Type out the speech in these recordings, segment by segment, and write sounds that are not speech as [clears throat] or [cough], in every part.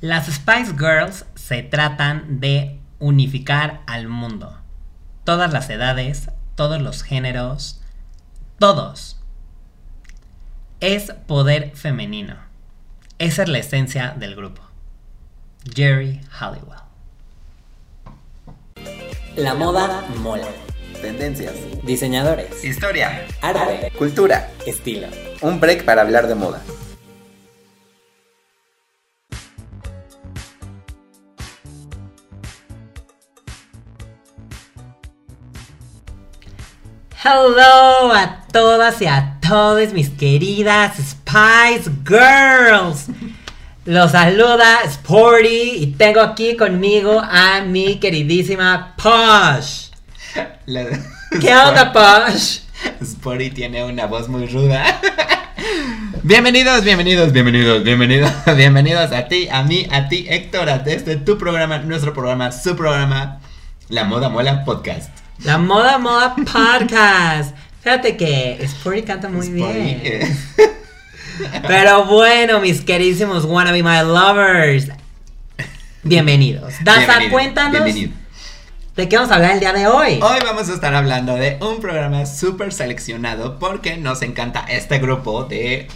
Las Spice Girls se tratan de unificar al mundo. Todas las edades, todos los géneros, todos. Es poder femenino. Esa es la esencia del grupo. Jerry Halliwell. La moda mola. Tendencias. Diseñadores. Historia. Arte. Cultura. Estilo. Un break para hablar de moda. Hello a todas y a todos mis queridas Spice Girls. Los saluda Sporty y tengo aquí conmigo a mi queridísima Posh. La- ¿Qué onda, Posh? Sporty tiene una voz muy ruda. Bienvenidos, bienvenidos, bienvenidos, bienvenidos, [laughs] bienvenidos a ti, a mí, a ti, Héctor, a este tu programa, nuestro programa, su programa, La Moda Mola Podcast. La Moda Moda Podcast. Fíjate que Sporty canta muy Sporty, bien. [laughs] Pero bueno, mis queridísimos Wanna Be My Lovers. Bienvenidos. Daza, bienvenido, cuéntanos bienvenido. de qué vamos a hablar el día de hoy. Hoy vamos a estar hablando de un programa súper seleccionado porque nos encanta este grupo de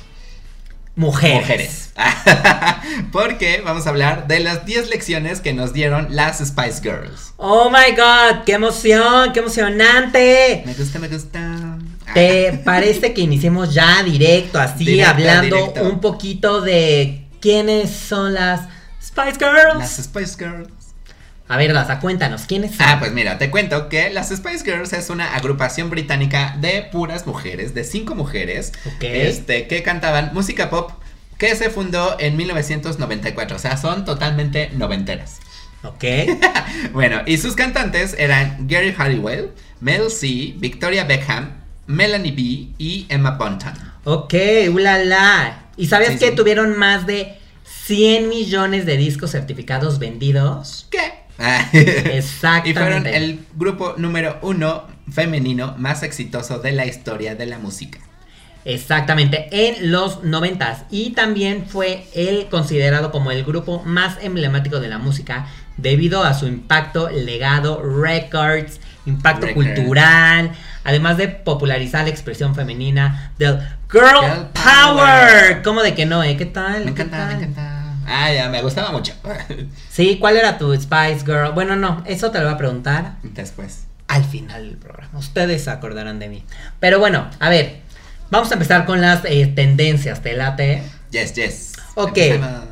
Mujeres. mujeres. [laughs] porque vamos a hablar de las 10 lecciones que nos dieron las Spice Girls. Oh my god, qué emoción, qué emocionante. Me gusta, me gusta. ¿Te [laughs] parece que iniciemos ya directo, así, Directo, hablando directo. un poquito de quiénes son las Spice Girls? Las Spice Girls. A ver, Daza, cuéntanos, ¿quiénes son? Ah, pues mira, te cuento que las Spice Girls es una agrupación británica de puras mujeres, de cinco mujeres, Ok. este, que cantaban música pop que se fundó en 1994, o sea, son totalmente noventeras. Ok. [laughs] Bueno, y sus cantantes eran Gary Halliwell, Mel C, Victoria Beckham, Melanie B y Emma Bunton. Ok, ulala. ¿Y sabías Sí, que sí. tuvieron más de 100 millones de discos certificados vendidos? ¿Qué? [laughs] Exactamente. Y fueron el grupo número uno femenino más exitoso de la historia de la música. Exactamente, en los noventas. Y también fue él considerado como el grupo más emblemático de la música debido a su impacto, legado, records, impacto Record. cultural, además de popularizar la expresión femenina del Girl, Girl Power. Power. ¿Cómo de que no, eh? ¿Qué tal? Me ¿Qué encanta, me encanta. Ah, ya, me gustaba mucho. [laughs] Sí, ¿cuál era tu Spice Girl? Bueno, no, eso te lo voy a preguntar Después. al final del programa. Ustedes se acordarán de mí. Pero bueno, a ver, vamos a empezar con las eh, tendencias, ¿te late? Yes, yes. Ok,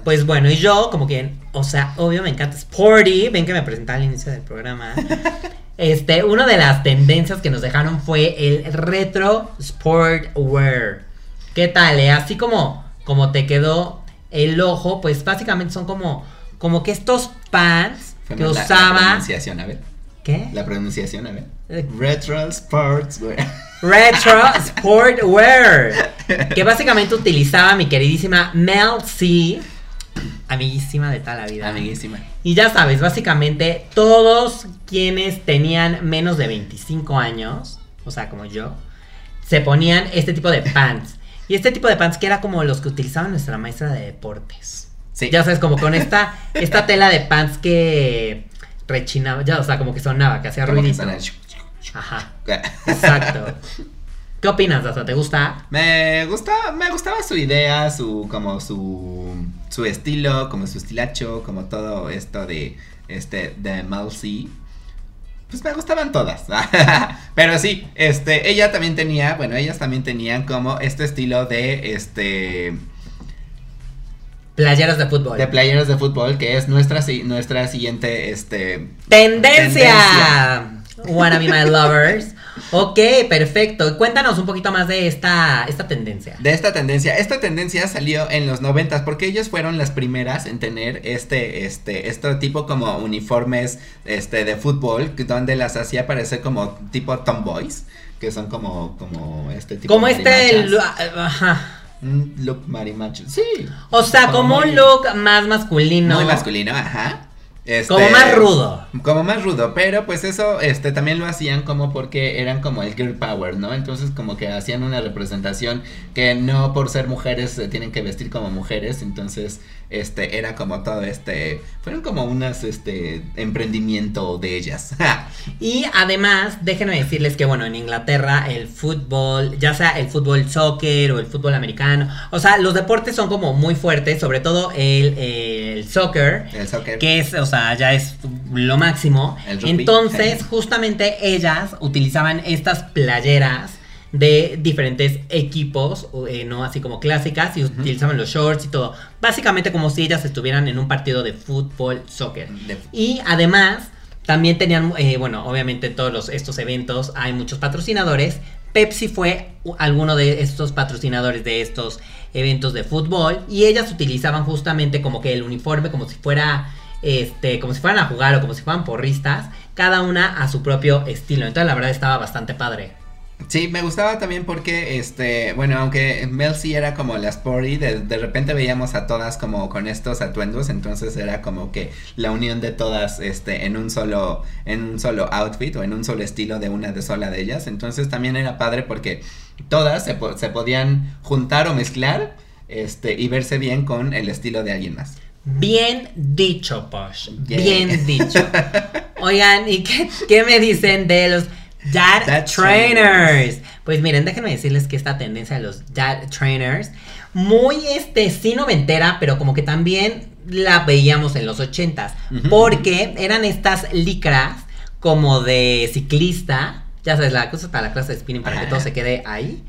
pues bueno, y yo, como quien, o sea, obvio me encanta Sporty, ven que me presenté al inicio del programa. [laughs] Este, una de las tendencias que nos dejaron fue el retro sportwear. ¿Qué tal? eh? Así como, como te quedó el ojo, pues básicamente son como, como que estos pants que la- La usaba. pronunciación, a ver. ¿Qué? La pronunciación, a ver. Eh. Retro Sports, güey. [laughs] Retro Sportwear. [laughs] Que básicamente utilizaba mi queridísima Mel C. Amiguísima de toda la vida. Amiguísima. Y ya sabes, básicamente todos quienes tenían menos de 25 años, o sea, como yo, se ponían este tipo de pants. Y este tipo de pants que era como los que utilizaba nuestra maestra de deportes. Sí. Ya sabes, como con esta, esta tela de pants que rechinaba, ya, o sea, como que sonaba, que hacía ruidito. Ajá, exacto. ¿Qué opinas, Daza? ¿Te gusta? Me gustaba, me gustaba su idea, su como su su estilo, como su estilacho, como todo esto de este de. Pues me gustaban todas. [laughs] Pero sí, este ella también tenía, bueno, ellas también tenían como este estilo de este Playeras de fútbol. de playeras de fútbol que es nuestra nuestra siguiente este Tendencia. Wanna be my lovers. Ok, perfecto. Cuéntanos un poquito más de esta, esta tendencia. De esta tendencia, esta tendencia salió en los noventas porque ellos fueron las primeras en tener este, este, este tipo como uniformes, este, de fútbol, donde las hacía parecer como tipo tomboys, que son como, como este tipo. Como este. marimachas. lu- Ajá. Un look marimacho, sí. O sea, como un muy- look más masculino. Muy masculino, ajá. Este, Como más rudo. Como más rudo, pero pues eso este también lo hacían como porque eran como el girl power, ¿no? Entonces como que hacían una representación que no por ser mujeres se tienen que vestir como mujeres, entonces este era como todo este fueron como unas este emprendimiento de ellas. [laughs] y además, déjenme decirles que bueno, en Inglaterra el fútbol, ya sea el fútbol soccer o el fútbol americano, o sea, los deportes son como muy fuertes, sobre todo el, el soccer, el soccer. que es, o sea, ya es lo máximo. Entonces, justamente ellas utilizaban estas playeras de diferentes equipos, eh, ¿no? Así como clásicas, y utilizaban los shorts y todo. Básicamente como si ellas estuvieran en un partido de fútbol, soccer. De- Y además, también tenían, eh, bueno, obviamente en todos los, estos eventos hay muchos patrocinadores. Pepsi fue alguno de estos patrocinadores de estos eventos de fútbol. Y ellas utilizaban justamente como que el uniforme, como si fuera, este, como si fueran a jugar o como si fueran porristas. Cada una a su propio estilo. Entonces la verdad estaba bastante padre. Sí, me gustaba también porque, este, bueno, aunque Mel sí era como la sporty, de, de repente veíamos a todas como con estos atuendos, entonces era como que la unión de todas, este, en un solo, en un solo outfit o en un solo estilo de una de sola de ellas, entonces también era padre porque todas se, se podían juntar o mezclar, este, y verse bien con el estilo de alguien más. Bien dicho, Posh. Yeah. Bien dicho. [laughs] Oigan, ¿y qué, qué me dicen de los Dad, Dad trainers? trainers. Pues miren, déjenme decirles que esta tendencia de los Dad Trainers, muy este, sí noventera, pero como que también la veíamos en los ochentas. Porque eran estas licras como de ciclista. Ya sabes, la cosa para la clase de spinning para que todo se quede ahí.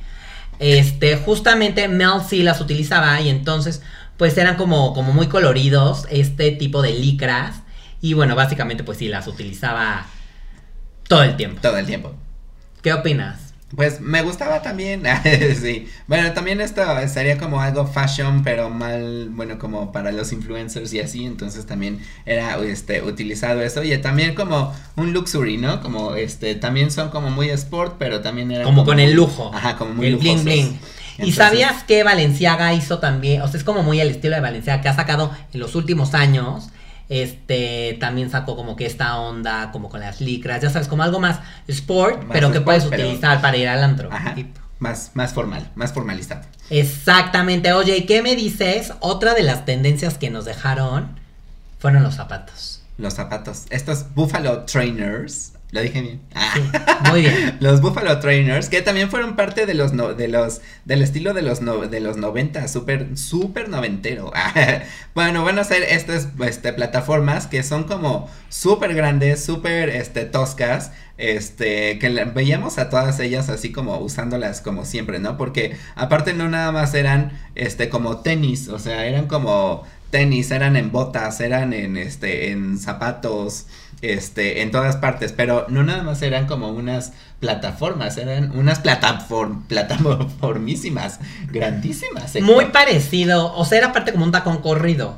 Este, justamente Mel sí las utilizaba y entonces, pues eran como, como muy coloridos este tipo de licras. Y bueno, básicamente, pues sí, las utilizaba todo el tiempo. Todo el tiempo. ¿Qué opinas? Pues me gustaba también, [laughs] sí. Bueno, también esto sería como algo fashion, pero mal, bueno, como para los influencers y así, entonces también era este utilizado eso y también como un luxury, ¿no? Como este también son como muy sport, pero también era Como con el lujo. Ajá, como muy el bling lujosos. bling. ¿Y Entonces, sabías que Valenciaga hizo también? O sea, es como muy el estilo de Valenciaga que ha sacado en los últimos años. Este también sacó como que esta onda, como con las licras, ya sabes, como algo más sport, Más pero que puedes pero- utilizar para ir al antro. Ajá, más más formal, más formalizado. Exactamente. Oye, ¿y qué me dices? Otra de las tendencias que nos dejaron fueron los zapatos. Los zapatos, estos Buffalo Trainers, lo dije bien. Ah. Sí, muy bien. [laughs] Los Buffalo Trainers, que también fueron parte de los no- de los del estilo de los no- de los 90, súper súper noventero. [laughs] bueno, van a ser estas este, plataformas que son como súper grandes, súper este toscas, este que veíamos a todas ellas así como usándolas como siempre, ¿no? Porque aparte no nada más eran este como tenis, o sea, eran como tenis, eran en botas, eran en este en zapatos, este, en todas partes, pero no nada más eran como unas plataformas, eran unas plataform, plataformísimas, grandísimas. Héctor. Muy parecido, o sea, era parte como un tacón corrido.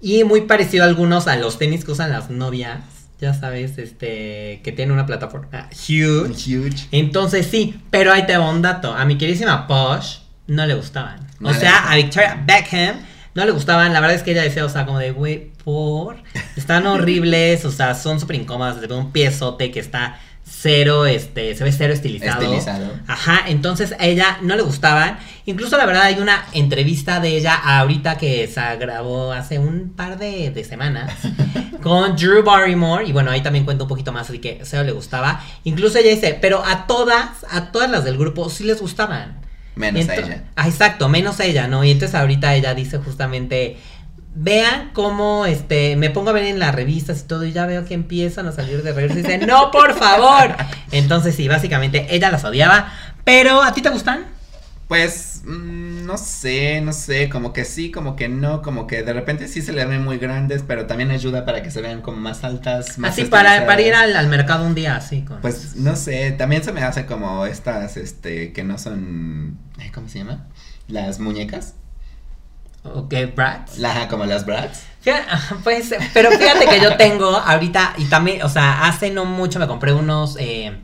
Y muy parecido a algunos a los tenis que usan las novias. Ya sabes, este, que tiene una plataforma huge. Huge. Entonces sí, pero ahí te va un dato. A mi queridísima Posh no le gustaban. No o le sea, a Victoria Beckham no le gustaban. La verdad es que ella decía, o sea, como de, güey, por. Están horribles, o sea, son súper incómodas. Se ve un piezote que está cero, este, se ve cero estilizado. Estilizado. Ajá, entonces a ella no le gustaban. Incluso la verdad hay una entrevista de ella ahorita que se grabó hace un par de, de semanas [laughs] con Drew Barrymore. Y bueno, ahí también cuento un poquito más, así que cero le gustaba. Incluso ella dice, pero a todas, a todas las del grupo sí les gustaban. Menos a ella. Ah, exacto, menos a ella, ¿no? Y entonces ahorita ella dice justamente, vean cómo este me pongo a ver en las revistas y todo y ya veo que empiezan a salir de regreso y dicen, no, por favor. [laughs] Entonces sí, básicamente ella las odiaba, pero ¿a ti te gustan? Pues, mm, no sé, no sé, como que sí, como que no, como que de repente sí se le ven muy grandes, pero también ayuda para que se vean como más altas, más Así para, para ir al, al mercado un día así con... Pues no sé, también se me hace como estas, este, que no son, ¿cómo se llama? Las muñecas, Ok, Bratz. la, como las brats. Pues, pero fíjate que yo tengo ahorita, y también, o sea, hace no mucho me compré unos, eh,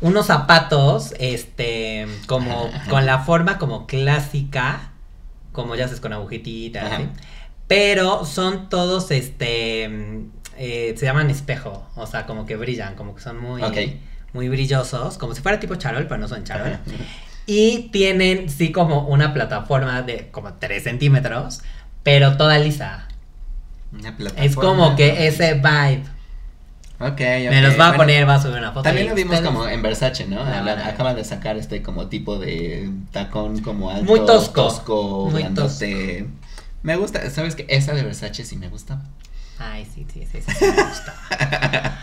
unos zapatos, este, como, Ajá, con la forma como clásica, como ya sabes, con agujetitas. ¿sí? Pero son todos, este, eh, se llaman espejo, o sea, como que brillan, como que son muy, Ok. muy brillosos, como si fuera tipo charol, pero no son charol. Y tienen, sí, como una plataforma de como 3 centímetros, pero toda lisa. Una Es plataforma. como que ese vibe. Ok. Me los va a poner, va a subir una foto. También lo vimos como en Versace, ¿no? La Habla- van a ver. Acaba de sacar este como tipo de tacón como alto. Muy tosco. tosco, Muy grandote. Me gusta, ¿sabes qué? Esa de Versace sí me gusta. Ay, sí, sí, sí, sí, sí me gusta. [laughs]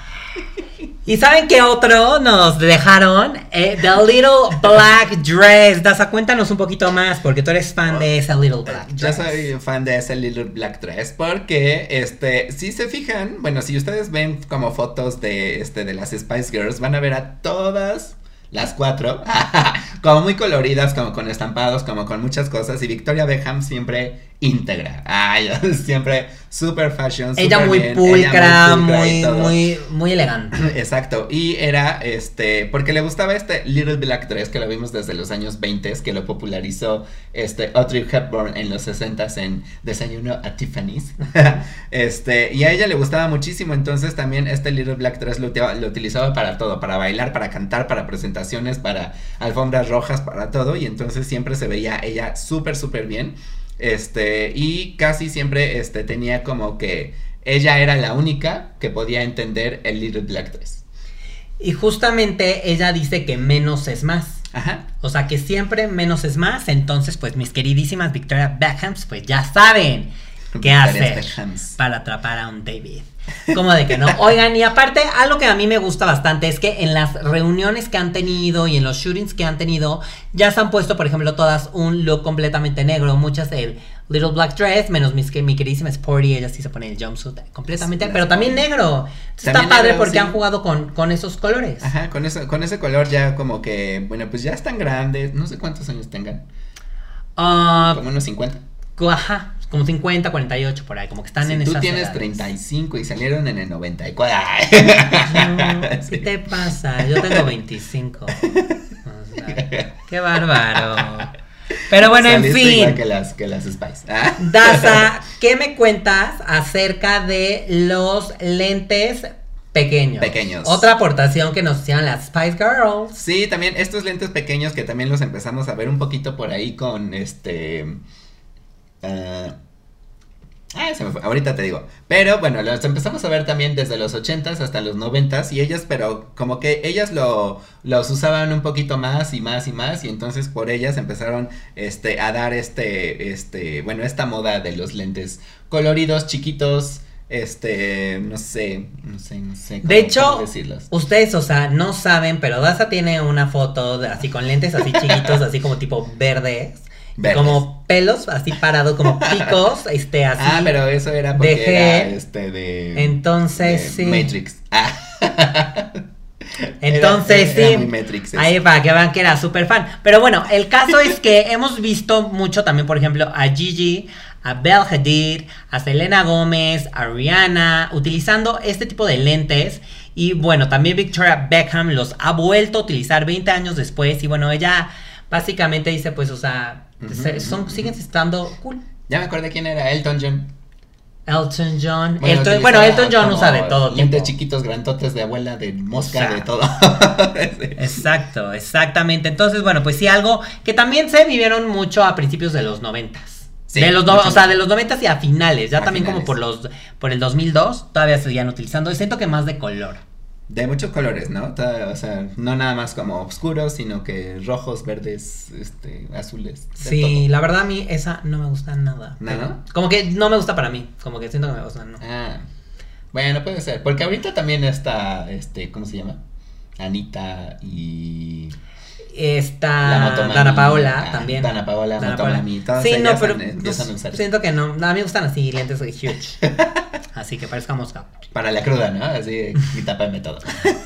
¿Y saben qué otro nos dejaron? Eh, the Little Black Dress. Daza, cuéntanos un poquito más, porque tú eres fan de esa Little Black Yo Dress. soy fan de ese Little Black Dress porque, este, si se fijan, bueno, si ustedes ven como fotos de, este, de las Spice Girls, van a ver a todas las cuatro, [laughs] como muy coloridas, como con estampados, como con muchas cosas, y Victoria Beckham siempre íntegra, ay, [laughs] siempre super fashion, Ella súper muy bien, pulcra, ella pulcra muy, muy, muy elegante. [clears throat] Exacto, y era este, porque le gustaba este Little Black Dress que lo vimos desde los años 20, que lo popularizó este Audrey Hepburn en los 60 en Desayuno a Tiffany's. [laughs] este, y a ella le gustaba muchísimo, entonces también este Little Black Dress lo, lo utilizaba para todo, para bailar, para cantar, para presentaciones, para alfombras rojas, para todo, y entonces siempre se veía ella súper, súper bien. Este, y casi siempre este, tenía como que ella era la única que podía entender el Little Black Dress. Y justamente ella dice que menos es más. Ajá. O sea que siempre menos es más. Entonces, pues mis queridísimas Victoria Beckhams, pues ya saben qué Victoria hacer Beckhams. para atrapar a un David. Como de que no. Oigan, y aparte, algo que a mí me gusta bastante es que en las reuniones que han tenido y en los shootings que han tenido, ya se han puesto, por ejemplo, todas un look completamente negro. Muchas el Little Black Dress, menos mis, que mi queridísima Sporty, ella sí se pone el jumpsuit completamente, Sí, pero también negro. Entonces, También está padre negro, porque sí. han jugado con, con esos colores. Ajá, con eso, con ese color ya como que, bueno, pues ya están grandes, no sé cuántos años tengan, Ah, como unos 50. co- ajá, como 50, 48 por ahí, como que están Si en tú esas tienes edades. 35 y salieron en el 94. Ay. No, [laughs] ¿Qué Sí. te pasa? Yo tengo 25. [laughs] O sea, qué bárbaro. Pero bueno, en Saliste igual fin. que las, que las Spice. Ah. Daza, [laughs] ¿qué me cuentas acerca de los lentes pequeños? Pequeños. Otra aportación que nos hicieron las Spice Girls. Sí, también estos lentes pequeños que también los empezamos a ver un poquito por ahí con este... ah, Ah, se me fue. Ahorita te digo. Pero bueno, los empezamos a ver también desde los 80s hasta los 90s y ellas, pero como que ellas lo, los usaban un poquito más y más y más y entonces por ellas empezaron este, a dar este, este, bueno, esta moda de los lentes coloridos, chiquitos, este, no sé, no sé, no sé. De cómo- hecho, cómo decirlos. Ustedes, o sea, no saben, pero Daza tiene una foto de- así con lentes así chiquitos, así como tipo verdes. Verdes. Como pelos así parados, como [laughs] picos, este, así. Ah, pero eso era porque Dejé- era este de. Entonces, de sí. Matrix. [laughs] Ah. Entonces, Era- era sí. Matrix. Ahí para que vean que era súper fan. Pero bueno, el caso es que [laughs] hemos visto mucho también, por ejemplo, a Gigi, a Belle Hadid, a Selena Gómez, a Rihanna, utilizando este tipo de lentes. Y bueno, también Victoria Beckham los ha vuelto a utilizar 20 años después. Y bueno, ella básicamente dice, pues, o sea, Son, siguen estando cool. Ya me acordé quién era, Elton John. Elton John. Bueno, Elton- bueno, utilizaba Elton John usa de todo. Tipo. chiquitos, grantotes de abuela, de mosca, O sea, de todo. [laughs] Sí. Exacto, exactamente. Entonces, bueno, pues sí, algo que también se vivieron mucho a principios de los noventas. Sí, de los no- o sea, de los noventas y a finales, ya A también como por los por el 2002 todavía se seguían utilizando y siento que más de color. De muchos colores, ¿no? O sea, no nada más como oscuros, sino que rojos, verdes, este, azules. Sí, todo. la verdad a mí esa no me gusta nada. ¿No? Como que no me gusta para mí, como que siento que me gusta, no. Ah, bueno, puede ser. Porque ahorita también está, este, ¿cómo se llama? Anita y Está Dana Paola también. Dana Paola, Motomami, todas Sí, no, pero han- pues, siento que no. A mí me gustan así lentes huge. [laughs] así que parezca mosca. para la cruda, ¿no? Así, y tápame todo.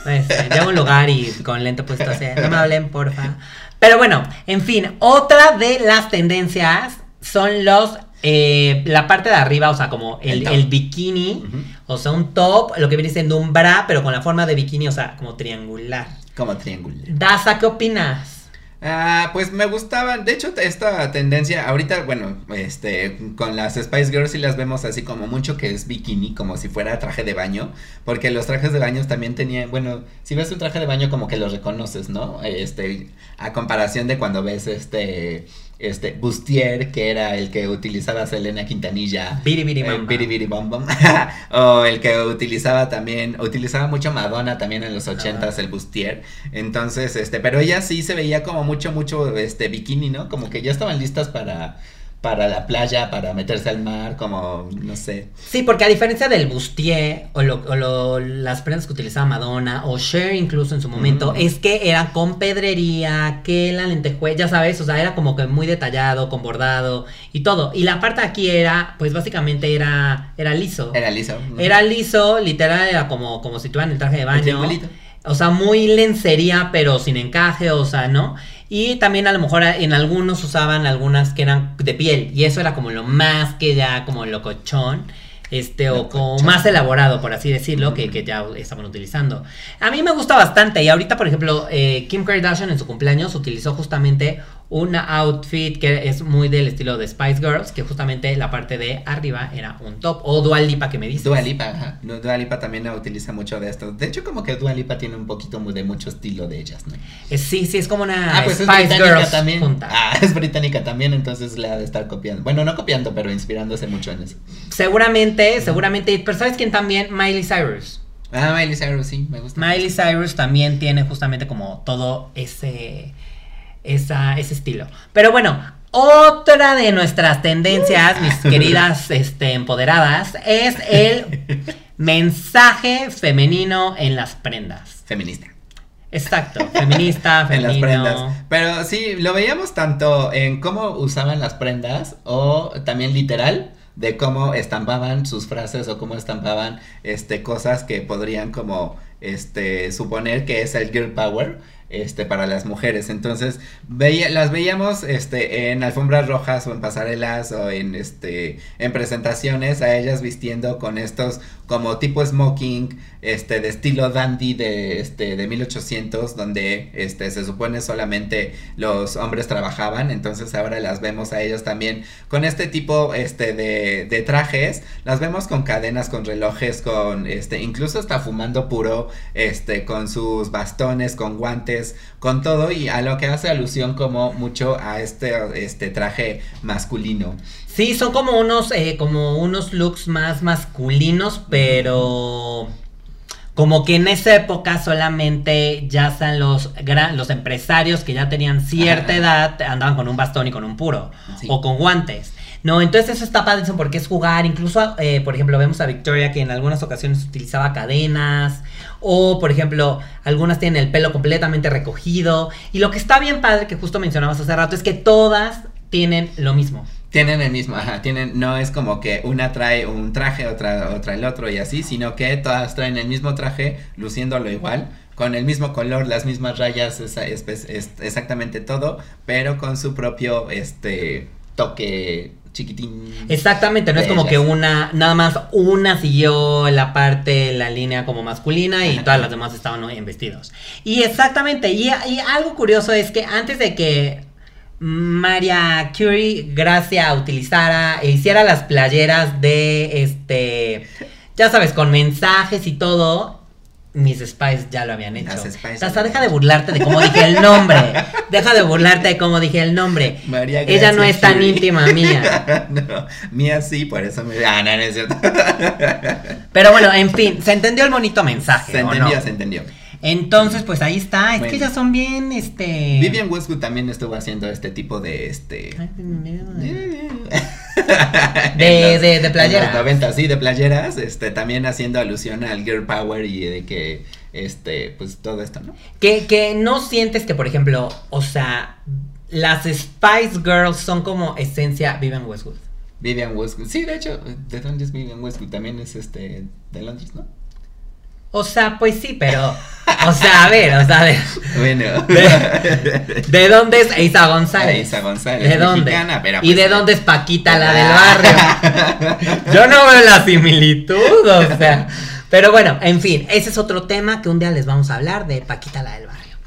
Este, llego a un lugar y con lente puesto así, no me hablen, porfa. [laughs] Pero bueno, en fin, otra de las tendencias son los, eh, la parte de arriba, o sea, como el, El bikini, o sea, un top, lo que viene siendo un bra, pero con la forma de bikini, o sea, como triangular. Como triángulo. Daza, ¿qué opinas? Ah, pues me gustaban, de hecho esta tendencia, ahorita, bueno, este, con las Spice Girls sí las vemos así como mucho que es bikini, como si fuera traje de baño, porque los trajes de baño también tenían, bueno, si ves un traje de baño como que los reconoces, ¿no? Este, a comparación de cuando ves este, este, Bustier, que era el que utilizaba Selena Quintanilla. Biri Biri eh, [laughs] o el que utilizaba también, utilizaba mucho Madonna también en los ochentas, el Bustier. Entonces, este, pero ella sí se veía como mucho, mucho, este, bikini, ¿no? Como que ya estaban listas para, para la playa, para meterse al mar, como, no sé. Sí, porque a diferencia del bustier o, lo- o lo- las prendas que utilizaba Madonna o Cher incluso en su momento, Mm. es que era con pedrería, que la lentejuela, ya sabes, o sea, era como que muy detallado, con bordado y todo. Y la parte aquí era, pues básicamente era, era liso. Era liso. Era liso, literal, era como, como si tuvieran el traje de baño. O sea, muy lencería, pero sin encaje, o sea, ¿no? Y también a lo mejor en algunos usaban algunas que eran de piel. Y eso era como lo más que ya, como locochón. Este, o como más elaborado, por así decirlo, que, que ya estaban utilizando. A mí me gusta bastante. Y ahorita, por ejemplo, eh, Kim Kardashian en su cumpleaños utilizó justamente un outfit que es muy del estilo de Spice Girls, que justamente la parte de arriba era un top. O Dual Lipa que me dices. Dua Lipa, ajá. Du- Dua Lipa también utiliza mucho de esto. De hecho, como que Dua Lipa tiene un poquito de mucho estilo de ellas, ¿no? Eh, Sí, sí, es como una Ah, pues es Spice británica Girls también. junta. Ah, [laughs] es británica también, entonces le ha de estar copiando. Bueno, no copiando, pero inspirándose mucho en eso. Seguramente, seguramente. Pero ¿sabes quién también? Miley Cyrus. Ah, Miley Cyrus, sí, me gusta. Miley Cyrus también tiene justamente como todo ese, esa, ese estilo. Pero bueno, otra de nuestras tendencias, mis [laughs] queridas este, empoderadas, es el mensaje femenino en las prendas. Feminista. Exacto, [laughs] feminista, En las femenino. prendas. Pero sí, lo veíamos tanto en cómo usaban las prendas o también literal de cómo estampaban sus frases o cómo estampaban este cosas que podrían como este suponer que es el girl power este para las mujeres. Entonces, veía, las veíamos este en alfombras rojas o en pasarelas o en este en presentaciones a ellas vistiendo con estos como tipo smoking, este de estilo dandy de este de 1800 donde este se supone solamente los hombres trabajaban, entonces ahora las vemos a ellos también con este tipo este de, de trajes, las vemos con cadenas, con relojes, con este incluso hasta fumando puro, este con sus bastones, con guantes, con todo y a lo que hace alusión como mucho a este este traje masculino. Sí, son como unos, eh, como unos looks más masculinos, pero como que en esa época solamente ya sean los gran, los empresarios que ya tenían cierta Ajá. edad, andaban con un bastón y con un puro, Sí. o con guantes. No, entonces eso está padrísimo porque es jugar, incluso, eh, por ejemplo, vemos a Victoria que en algunas ocasiones utilizaba cadenas, o por ejemplo, algunas tienen el pelo completamente recogido, y lo que está bien padre, que justo mencionabas hace rato, es que todas tienen lo mismo. Tienen el mismo, ajá, tienen, no es como que una trae un traje, otra, otra el otro y así, sino que todas traen el mismo traje, luciéndolo igual, con el mismo color, las mismas rayas, esa- es- es- exactamente todo, pero con su propio, este, toque chiquitín. Exactamente, no es como que una, nada más una siguió la parte, la línea como masculina y Ajá. todas las demás estaban en vestidos. Y exactamente, y, y algo curioso es que antes de que Maria Curie, Gracia, utilizara, e hiciera las playeras de este, ya sabes, con mensajes y todo. Mis Spice ya lo habían hecho. Lo deja de burlarte de cómo dije el nombre. Deja de burlarte de cómo dije el nombre. María Ella no Gracia es tan Curie. íntima mía. [laughs] no, mía sí, por eso me... Ah, no, no es cierto. Pero bueno, en fin, se entendió el bonito mensaje. se ¿o entendió, no? se entendió. Entonces, pues ahí está. Es Bueno. que ellas son bien, este. Vivian Westwood también estuvo haciendo este tipo de, este... Ay, [laughs] De, [laughs] de, de, de playeras. 90, sí, de playeras, este, también haciendo alusión al girl power y de que, este, pues todo esto, ¿no? Que, que no sientes que, por ejemplo, o sea, las Spice Girls son como esencia Vivian Westwood. Vivian Westwood, sí, de hecho, ¿de dónde es Vivian Westwood? También es, este, de Londres, ¿no? O sea, pues sí, pero. O sea, a ver, o sea, de, Bueno. De- ¿de dónde es Isa González? Isa González, ¿De dónde? mexicana, pero ¿Y pues, de dónde es Paquita, la del barrio? [laughs] Yo no veo la similitud, o sea. Pero bueno, en fin, ese es otro tema que un día les vamos a hablar de Paquita, la del barrio.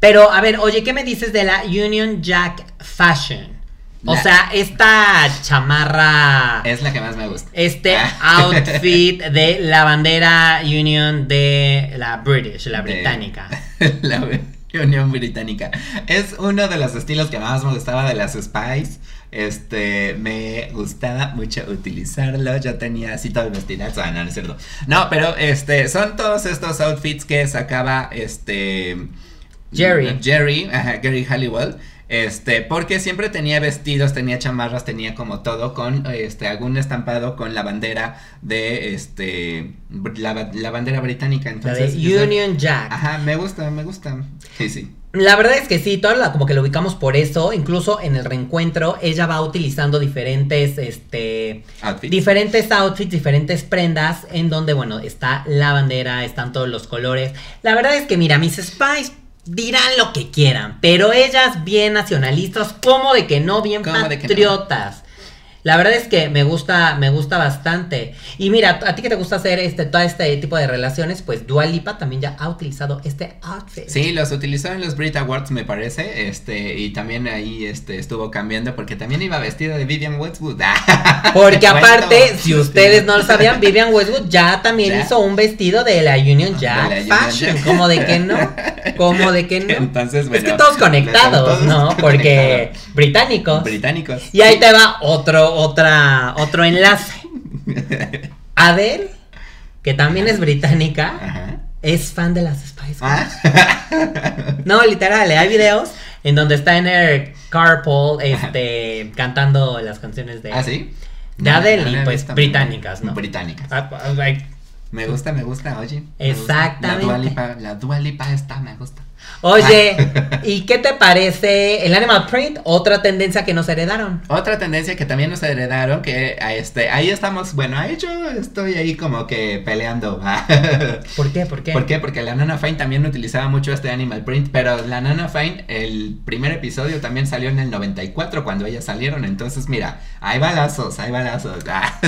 Pero, a ver, oye, ¿qué me dices de la Union Jack Fashion? O sea, esta chamarra, Es la que más me gusta. este Ah. [laughs] outfit de la bandera Union de la British, la De- británica. [laughs] la Unión Británica. Es uno de los estilos que más me gustaba de las Spice. Este, me gustaba mucho utilizarlo. Yo tenía así todo el vestidazo. Ah, no, no es cierto. No, pero este, son todos estos outfits que sacaba este. Jerry. Jerry, ajá, Gary Halliwell. Este, porque siempre tenía vestidos, tenía chamarras, tenía como todo con este algún estampado con la bandera de este la, la bandera británica. La Entonces, de eso- Union Jack. Ajá, me gusta, me gusta. Sí, sí. La verdad es que sí, todo la- como que lo ubicamos por eso. Incluso en el reencuentro, ella va utilizando diferentes, este, Outfit. diferentes outfits, diferentes prendas, en donde, bueno, está la bandera, están todos los colores. La verdad es que, mira, mis Spice dirán lo que quieran, pero ellas bien nacionalistas, como de que no, bien patriotas. La verdad es que me gusta, me gusta bastante. Y mira, a ti que te gusta hacer este, todo este tipo de relaciones, pues Dua Lipa también ya ha utilizado este outfit. Sí, los utilizó en los Brit Awards, me parece. Este, y también ahí este, estuvo cambiando porque también iba vestida de Vivian Westwood. [laughs] Porque aparte, si ustedes no lo sabían, [laughs] Vivian Westwood ya también Ya. hizo un vestido de la Union Jack la Union Fashion. Jack. ¿Cómo de que no? [laughs] ¿Cómo de que no? Entonces, bueno. es que todos conectados, todos ¿no? Porque conectados. británicos. Británicos. Y ahí te va otro, otra, otro enlace. [laughs] Adele, que también es británica, Ajá. es fan de las Spice Girls. Ah. No, literal, hay videos en donde está en el carpool, este, cantando las canciones de... ¿Ah, sí? De Adele, he pues, británicas, ¿no? Británicas. Ah, ah, like, Me gusta, me gusta, oye. gusta. Exactamente. La Dua Lipa, la Dua Lipa está, me gusta. Oye, [laughs] ¿y qué te parece el animal print? Otra tendencia que nos heredaron. Otra tendencia que también nos heredaron, que a este, ahí estamos, bueno, ahí yo estoy ahí como que peleando. [laughs] ¿Por qué? ¿Por qué? ¿Por qué? Porque la Nana Fine también utilizaba mucho este animal print, pero la Nana Fine, el primer episodio también salió en el 94 cuando ellas salieron, entonces mira, hay balazos, hay balazos. [laughs] Ah,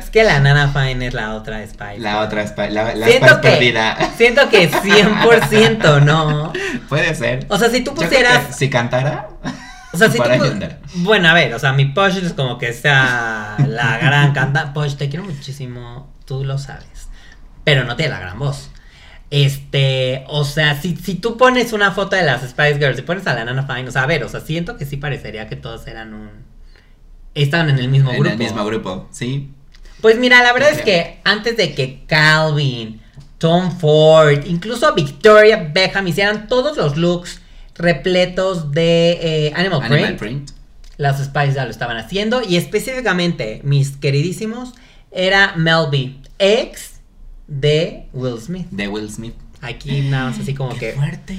Es que la Nana Fine es la otra Spice. la otra, Spi- la, la siento que, perdida. siento que 100% no. [laughs] Puede ser. O sea, si tú pusieras... si cantara, O sea, [laughs] si por tú. Bueno, a ver, o sea, mi Posh es como que sea la gran canta. Posh, te quiero muchísimo, tú lo sabes. Pero no tiene la gran voz. Este, o sea, si, si tú pones una foto de las Spice Girls y pones a la Nana Fine, o sea, a ver, o sea, siento que sí parecería que todos eran un. Estaban en el mismo en grupo. el mismo grupo, sí. Pues mira, la verdad es que antes de que Calvin, Tom Ford, incluso Victoria Beckham hicieran todos los looks repletos de eh, Animal, Animal Print, print. las Spice ya lo estaban haciendo y específicamente mis queridísimos era Mel B, ex de Will Smith. De Will Smith. Aquí nada más así como [gasps] Qué que fuerte.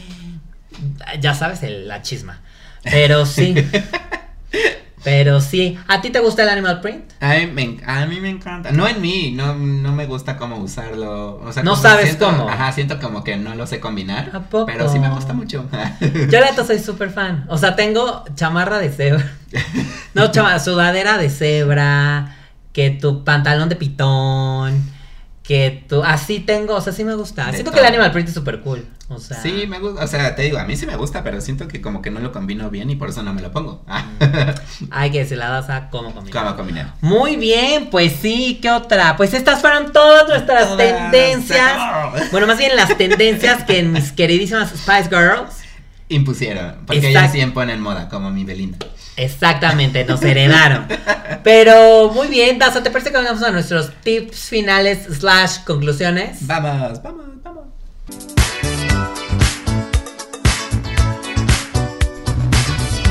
ya sabes el- la chisma. Pero sí. [laughs] pero sí, ¿a ti te gusta el Animal Print? A mí, me, en- a mí me encanta. No en mí, no, no me gusta cómo usarlo. O sea, No sabes siento- cómo. Ajá, siento como que no lo sé combinar. ¿A poco? Pero sí me gusta mucho. Yo la soy súper fan. O sea, tengo chamarra de cebra. [laughs] No, chamarra, sudadera de cebra. Que tu pantalón de pitón. Que tu. Así tengo, o sea, sí me gusta. Siento que el animal print es súper cool. O sea. Sí, me gusta. O sea, te digo, a mí sí me gusta, pero siento que como que no lo combino bien y por eso no me lo pongo. Ah, Hay que decir la das a cómo combinar. ¿Cómo combinar? Muy bien, pues sí, ¿qué otra? Pues estas fueron todas nuestras Todas. tendencias. Bueno, más bien las tendencias que mis [laughs] queridísimas Spice Girls Impusieron. Porque Exacto. ellas sí imponen moda, como mi Belinda. Exactamente, nos [laughs] heredaron. Pero muy bien, Daza, ¿te parece que vamos a nuestros tips finales slash conclusiones? Vamos, vamos, vamos.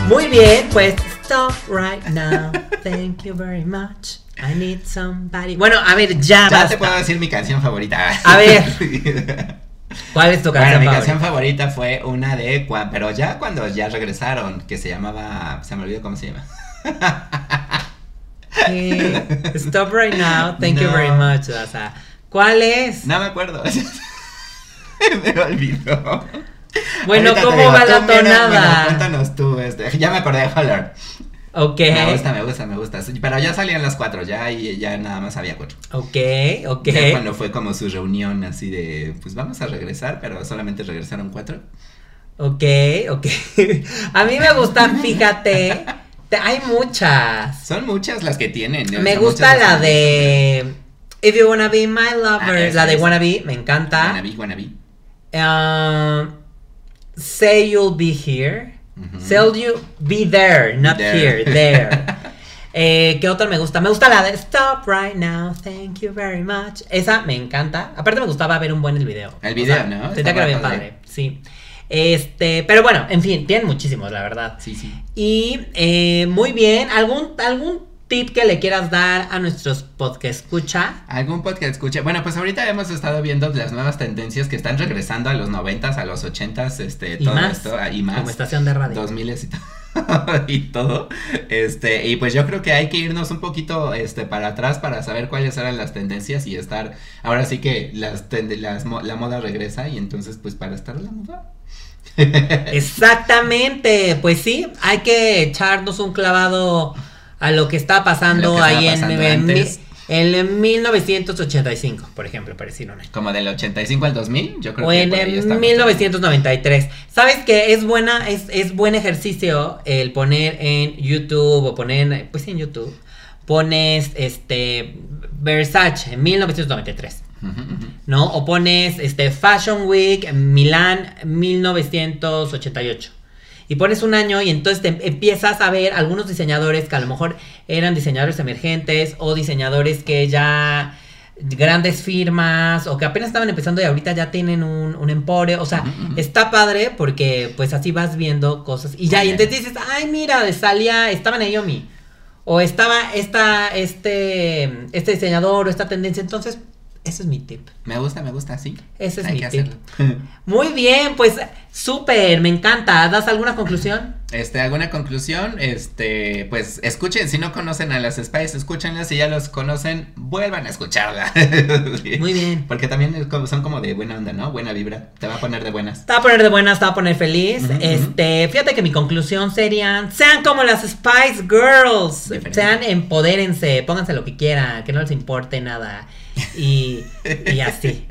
Muy bien, pues stop right now. Thank you very much. I need somebody. Bueno, a ver, ya, Ya basta. te puedo decir mi canción favorita. A ver. [laughs] ¿Cuál es tu Bueno, canción mi favorita? canción favorita fue una de pero ya cuando ya regresaron, que se llamaba, se me olvidó cómo se llama. [laughs] Stop right now. Thank you very much. ¿Cuál es? No me acuerdo. [laughs] me olvidó. Bueno, Ahorita ¿cómo digo, va la mira, tonada? bueno, cuéntanos tú, este, ya me acordé de Holler. Ok. Me gusta, me gusta, me gusta. Pero ya salían las cuatro, ya y ya nada más había cuatro. Ok, ok. Ya cuando fue como su reunión así de, pues vamos a regresar, pero solamente regresaron cuatro. Ok, ok. [laughs] A mí me gustan, [laughs] fíjate. te- Hay muchas. Son muchas las que tienen. ¿no? Me Son gusta la de If You Wanna Be My Lover. Ah, la de. Wanna Be, me encanta. Wannabe, wannabe. Um, say You'll Be Here. Say You Be There, not There. here, there. [laughs] Eh, ¿Qué otra me gusta? Me gusta la de Stop Right Now, Thank You Very Much. Esa me encanta. Aparte me gustaba ver un buen el video. El video, ¿no? Sentía que Estaba era bien padre. padre, sí. Este, pero bueno, en fin, tienen muchísimos, la verdad. Sí, sí. Y eh, muy bien, ¿algún, algún tip que le quieras dar a nuestros podcast escucha? ¿Algún podcast escucha? Bueno, pues ahorita hemos estado viendo las nuevas tendencias que están regresando a los noventas, a los ochentas, este, Y todo más, esto, ah, y más. Como estación de radio. 2000 y todo. [laughs] y todo. Este, y pues yo creo que hay que irnos un poquito este para atrás para saber cuáles eran las tendencias y estar ahora sí que las, la moda regresa y entonces pues para estar la moda. [laughs] Exactamente, pues sí, hay que echarnos un clavado a lo que está pasando que ahí en, pasando en, antes. en 1985, por ejemplo, para decir una. Como del 85 al 2000, yo creo O que en por ahí estamos. 1993. ¿Sabes que es buena, es, es buen ejercicio el poner en YouTube o poner, pues en YouTube, pones este Versace en 1993, Ujú, ujú. ¿no? O pones este Fashion Week Milán 1988. Y pones un año y entonces te empiezas a ver algunos diseñadores que a lo mejor eran diseñadores emergentes o diseñadores que ya grandes firmas o que apenas estaban empezando y ahorita ya tienen un, un emporio. O sea, está padre porque pues así vas viendo cosas. Y ya, y entonces dices, ay, mira, salía, estaba Naomi. O estaba esta, este, este diseñador o esta tendencia. Entonces, ese es mi tip. Me gusta, me gusta, sí. Ese es Hay mi que tip. hacerlo. [laughs] Muy bien, pues súper, me encanta. ¿Das alguna conclusión? Este, ¿alguna conclusión? Este, pues escuchen, si no conocen a las Spice, escúchenlas, si ya los conocen, vuelvan a escucharla. [laughs] Muy bien. Porque también como- son como de buena onda, ¿no? Buena vibra, te va a poner de buenas. Te va a poner de buenas, te va a poner feliz. Este, fíjate que mi conclusión serían, sean como las Spice Girls. Diferente. Sean, empodérense, pónganse lo que quieran, que no les importe nada. Y, y así.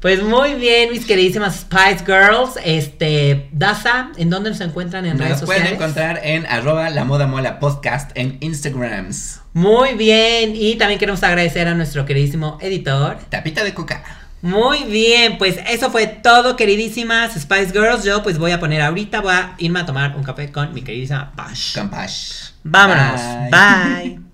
Pues muy bien, mis queridísimas Spice Girls. Este, Daza, ¿en dónde nos encuentran en redes Nos pueden sociales? encontrar en arroba la moda mola podcast en Instagrams. Muy bien, y también queremos agradecer a nuestro queridísimo editor. Tapita de coca. Muy bien, pues eso fue todo, queridísimas Spice Girls. Yo pues voy a poner ahorita, voy a irme a tomar un café con mi queridísima Pash. Campash. Vámonos, bye.